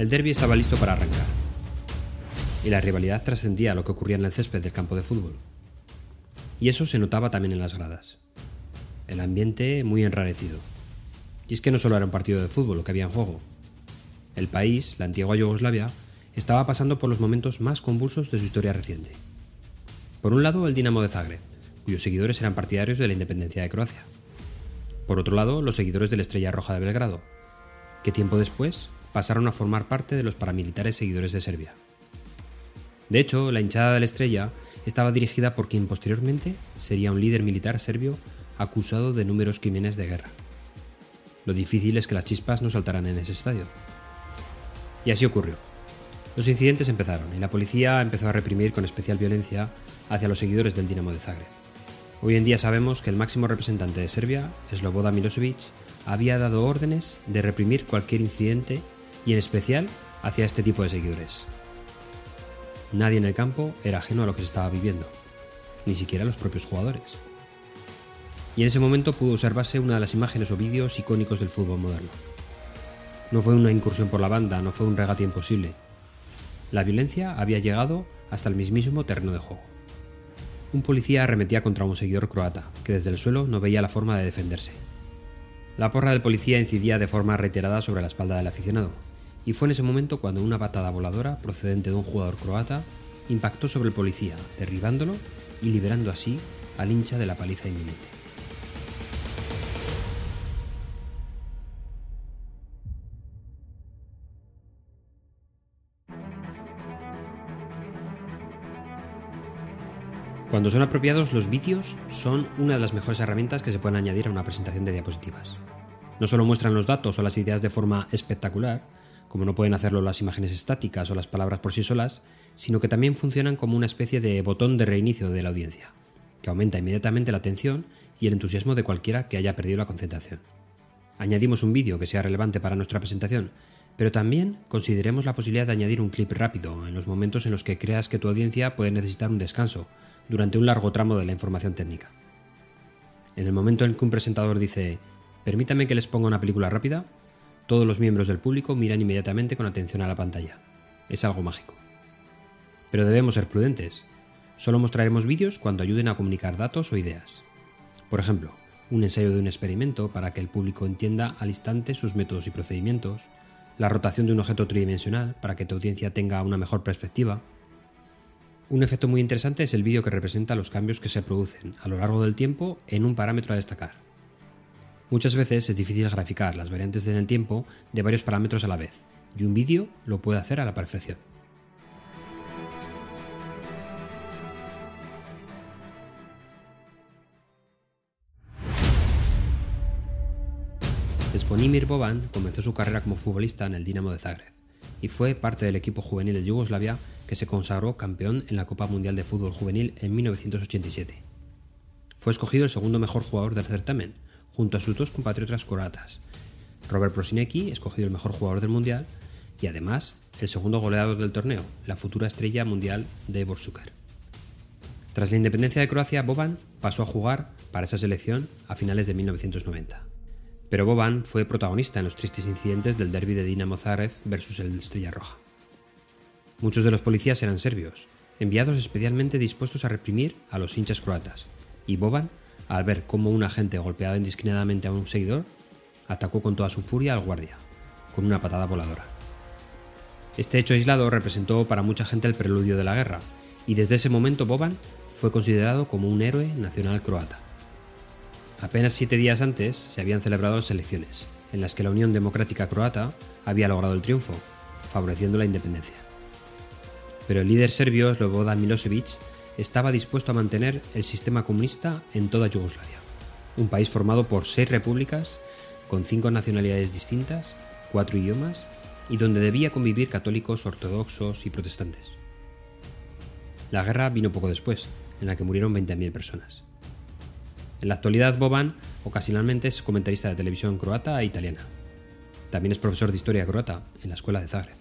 El derby estaba listo para arrancar. Y la rivalidad trascendía lo que ocurría en el césped del campo de fútbol. Y eso se notaba también en las gradas. El ambiente muy enrarecido. Y es que no solo era un partido de fútbol lo que había en juego. El país, la antigua Yugoslavia, estaba pasando por los momentos más convulsos de su historia reciente. Por un lado, el Dinamo de Zagreb, cuyos seguidores eran partidarios de la independencia de Croacia. Por otro lado, los seguidores de la Estrella Roja de Belgrado, que tiempo después pasaron a formar parte de los paramilitares seguidores de Serbia. De hecho, la hinchada de la Estrella estaba dirigida por quien posteriormente sería un líder militar serbio acusado de números crímenes de guerra. Lo difícil es que las chispas no saltaran en ese estadio. Y así ocurrió. Los incidentes empezaron y la policía empezó a reprimir con especial violencia hacia los seguidores del Dinamo de Zagreb. Hoy en día sabemos que el máximo representante de Serbia, Slobodan Milosevic, había dado órdenes de reprimir cualquier incidente y en especial hacia este tipo de seguidores. Nadie en el campo era ajeno a lo que se estaba viviendo, ni siquiera los propios jugadores. Y en ese momento pudo observarse una de las imágenes o vídeos icónicos del fútbol moderno. No fue una incursión por la banda, no fue un regate imposible. La violencia había llegado hasta el mismísimo terreno de juego. Un policía arremetía contra un seguidor croata, que desde el suelo no veía la forma de defenderse. La porra del policía incidía de forma reiterada sobre la espalda del aficionado, y fue en ese momento cuando una patada voladora procedente de un jugador croata impactó sobre el policía, derribándolo y liberando así al hincha de la paliza inminente. Cuando son apropiados, los vídeos son una de las mejores herramientas que se pueden añadir a una presentación de diapositivas. No solo muestran los datos o las ideas de forma espectacular, como no pueden hacerlo las imágenes estáticas o las palabras por sí solas, sino que también funcionan como una especie de botón de reinicio de la audiencia, que aumenta inmediatamente la atención y el entusiasmo de cualquiera que haya perdido la concentración. Añadimos un vídeo que sea relevante para nuestra presentación, pero también consideremos la posibilidad de añadir un clip rápido en los momentos en los que creas que tu audiencia puede necesitar un descanso durante un largo tramo de la información técnica. En el momento en que un presentador dice, permítame que les ponga una película rápida, todos los miembros del público miran inmediatamente con atención a la pantalla. Es algo mágico. Pero debemos ser prudentes. Solo mostraremos vídeos cuando ayuden a comunicar datos o ideas. Por ejemplo, un ensayo de un experimento para que el público entienda al instante sus métodos y procedimientos, la rotación de un objeto tridimensional para que tu audiencia tenga una mejor perspectiva, un efecto muy interesante es el vídeo que representa los cambios que se producen a lo largo del tiempo en un parámetro a destacar. Muchas veces es difícil graficar las variantes en el tiempo de varios parámetros a la vez, y un vídeo lo puede hacer a la perfección. Sponimir Boban comenzó su carrera como futbolista en el Dinamo de Zagreb y fue parte del equipo juvenil de Yugoslavia que se consagró campeón en la Copa Mundial de Fútbol Juvenil en 1987. Fue escogido el segundo mejor jugador del certamen, junto a sus dos compatriotas croatas, Robert Prosinecki, escogido el mejor jugador del Mundial, y además el segundo goleador del torneo, la futura estrella mundial de Borsuker. Tras la independencia de Croacia, Boban pasó a jugar para esa selección a finales de 1990. Pero Boban fue protagonista en los tristes incidentes del derby de Dinamo Zagreb versus el Estrella Roja. Muchos de los policías eran serbios, enviados especialmente dispuestos a reprimir a los hinchas croatas, y Boban, al ver cómo un agente golpeaba indiscriminadamente a un seguidor, atacó con toda su furia al guardia, con una patada voladora. Este hecho aislado representó para mucha gente el preludio de la guerra, y desde ese momento Boban fue considerado como un héroe nacional croata. Apenas siete días antes se habían celebrado las elecciones, en las que la Unión Democrática Croata había logrado el triunfo, favoreciendo la independencia pero el líder serbio Slobodan Milosevic estaba dispuesto a mantener el sistema comunista en toda Yugoslavia, un país formado por seis repúblicas, con cinco nacionalidades distintas, cuatro idiomas, y donde debía convivir católicos, ortodoxos y protestantes. La guerra vino poco después, en la que murieron 20.000 personas. En la actualidad, Boban ocasionalmente es comentarista de televisión croata e italiana. También es profesor de historia croata en la escuela de Zagreb.